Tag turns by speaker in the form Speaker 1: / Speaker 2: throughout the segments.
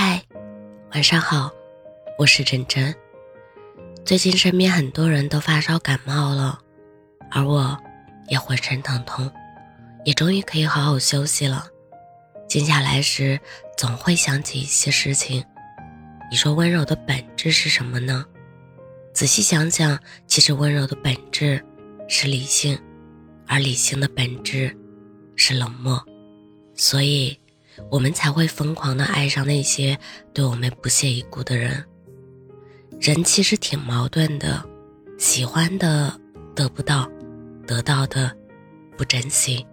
Speaker 1: 嗨，晚上好，我是真真。最近身边很多人都发烧感冒了，而我也浑身疼痛，也终于可以好好休息了。静下来时，总会想起一些事情。你说温柔的本质是什么呢？仔细想想，其实温柔的本质是理性，而理性的本质是冷漠。所以，我们才会疯狂的爱上那些对我们不屑一顾的人。人其实挺矛盾的，喜欢的得不到，得到的不珍惜，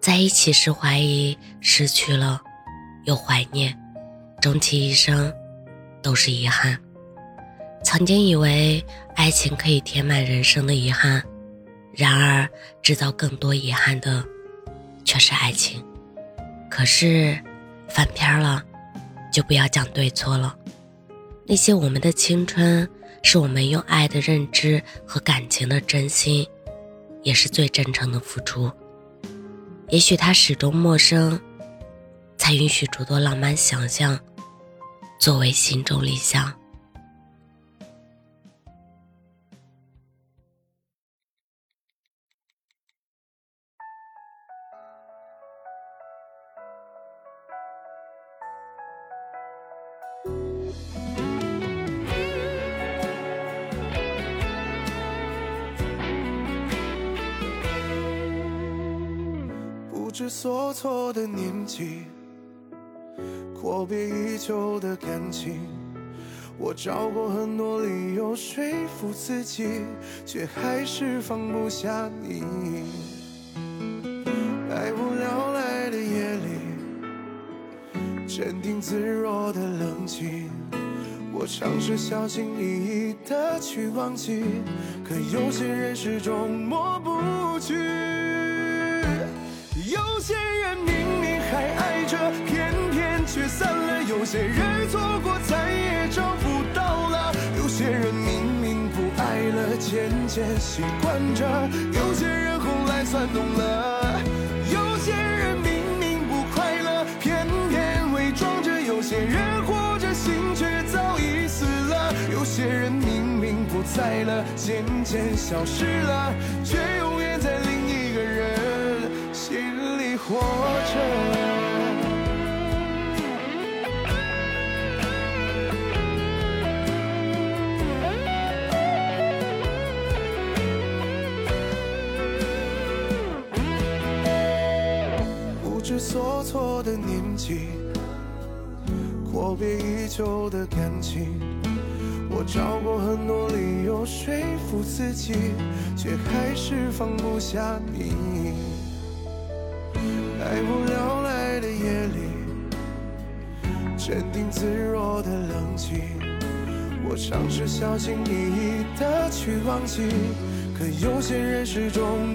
Speaker 1: 在一起时怀疑，失去了又怀念，终其一生都是遗憾。曾经以为爱情可以填满人生的遗憾，然而制造更多遗憾的却是爱情。可是，翻篇了，就不要讲对错了。那些我们的青春，是我们用爱的认知和感情的真心，也是最真诚的付出。也许他始终陌生，才允许诸多浪漫想象作为心中理想。
Speaker 2: 知所措的年纪，阔别已久的感情，我找过很多理由说服自己，却还是放不下你。百无聊赖的夜里，镇定自若的冷静，我尝试小心翼翼的去忘记，可有些人始终抹不去。有些人错过，再也找不到了；有些人明明不爱了，渐渐习惯着；有些人后来算懂了；有些人明明不快乐，偏偏伪装着；有些人活着，心却早已死了；有些人明明不在了，渐渐消失了，却永远在另一个人心里。活不知所措的年纪，阔别已久的感情，我找过很多理由说服自己，却还是放不下你。百无聊赖的夜里，镇定自若的冷静，我尝试小心翼翼的去忘记，可有些人始终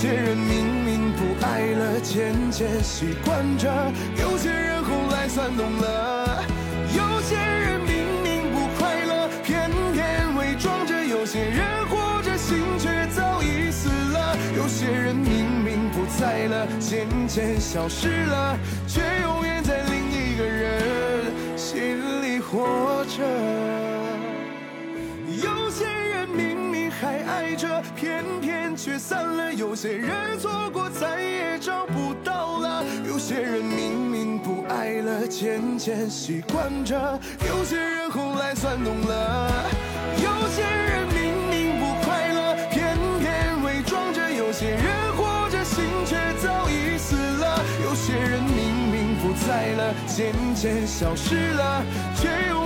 Speaker 2: 些人明明不爱了，渐渐习惯着；有些人后来算懂了。有些人明明不快乐，偏偏伪装着；有些人活着，心却早已死了；有些人明明不在了，渐渐消失了，却永远在另一个人心里活着。着，偏偏却散了；有些人错过，再也找不到了；有些人明明不。爱了，渐渐习惯着；有些人后来算懂了；有些人明明不快乐，偏偏伪装着；有些人活着，心却早已死了；有些人明明不在了，渐渐消失了，却又。